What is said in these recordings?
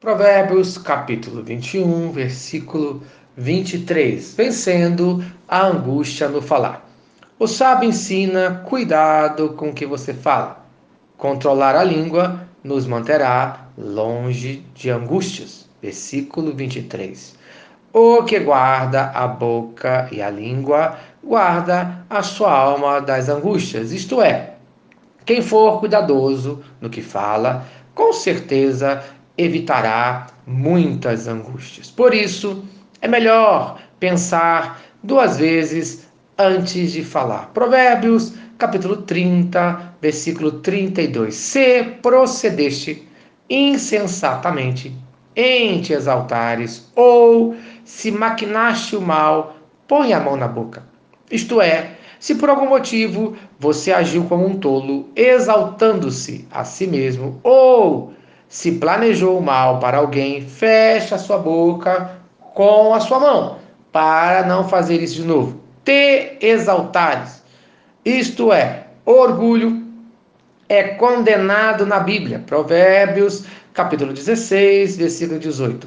Provérbios capítulo 21, versículo 23. Vencendo a angústia no falar. O sábio ensina cuidado com o que você fala. Controlar a língua nos manterá longe de angústias. Versículo 23. O que guarda a boca e a língua, guarda a sua alma das angústias. Isto é, quem for cuidadoso no que fala, com certeza evitará muitas angústias. Por isso, é melhor pensar duas vezes antes de falar. Provérbios, capítulo 30, versículo 32. Se procedeste insensatamente em te exaltares, ou se maquinaste o mal, põe a mão na boca. Isto é, se por algum motivo você agiu como um tolo, exaltando-se a si mesmo, ou se planejou mal para alguém, feche a sua boca com a sua mão, para não fazer isso de novo. Te exaltares, isto é, orgulho, é condenado na Bíblia. Provérbios, capítulo 16, versículo 18.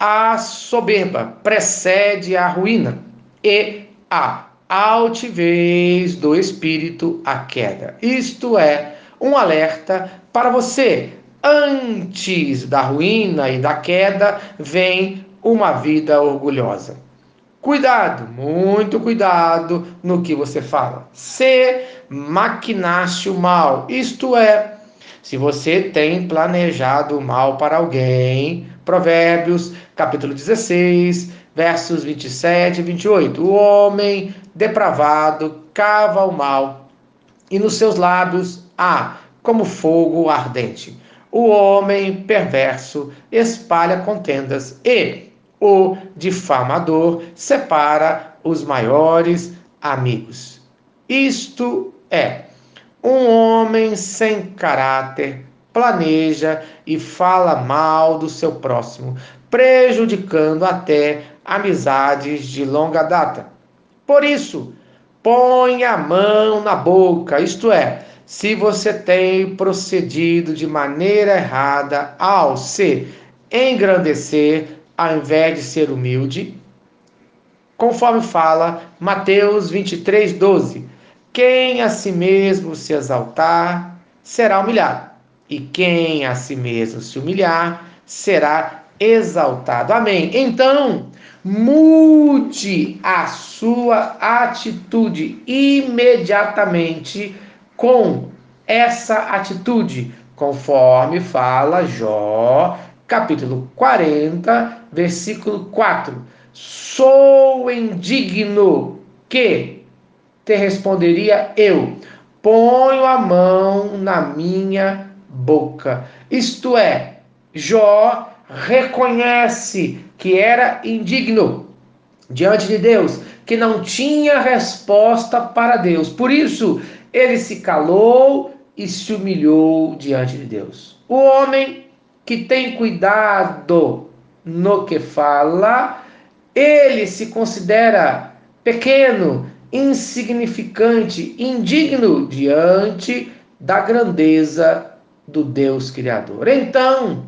A soberba precede a ruína e a altivez do espírito a queda. Isto é um alerta para você Antes da ruína e da queda vem uma vida orgulhosa. Cuidado, muito cuidado no que você fala. Se maquinaste o mal, isto é, se você tem planejado o mal para alguém, Provérbios, capítulo 16, versos 27 e 28. O homem depravado cava o mal, e nos seus lábios há como fogo ardente. O homem perverso espalha contendas e o difamador separa os maiores amigos. Isto é, um homem sem caráter planeja e fala mal do seu próximo, prejudicando até amizades de longa data. Por isso, põe a mão na boca, isto é, se você tem procedido de maneira errada ao se engrandecer, ao invés de ser humilde, conforme fala Mateus 23, 12: quem a si mesmo se exaltar será humilhado, e quem a si mesmo se humilhar será exaltado. Amém. Então, mude a sua atitude imediatamente com essa atitude, conforme fala Jó, capítulo 40, versículo 4. Sou indigno que te responderia eu, ponho a mão na minha boca. Isto é, Jó reconhece que era indigno diante de Deus, que não tinha resposta para Deus. Por isso, ele se calou e se humilhou diante de Deus. O homem que tem cuidado no que fala, ele se considera pequeno, insignificante, indigno diante da grandeza do Deus Criador. Então,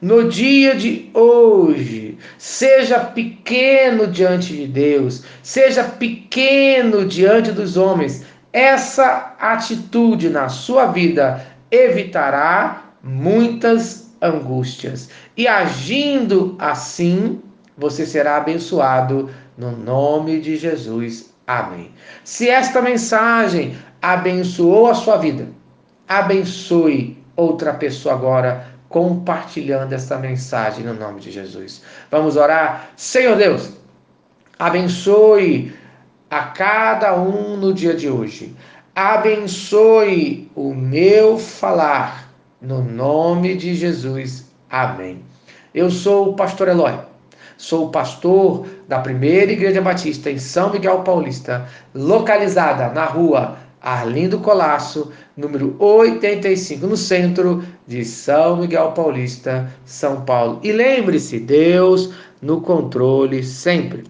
no dia de hoje, seja pequeno diante de Deus, seja pequeno diante dos homens, essa atitude na sua vida evitará muitas angústias. E agindo assim, você será abençoado no nome de Jesus. Amém. Se esta mensagem abençoou a sua vida, abençoe outra pessoa agora compartilhando essa mensagem no nome de Jesus. Vamos orar. Senhor Deus, abençoe a cada um no dia de hoje. Abençoe o meu falar, no nome de Jesus. Amém. Eu sou o pastor Eloy, sou pastor da primeira Igreja Batista em São Miguel Paulista, localizada na rua Arlindo Colasso, número 85, no centro de São Miguel Paulista, São Paulo. E lembre-se, Deus no controle sempre.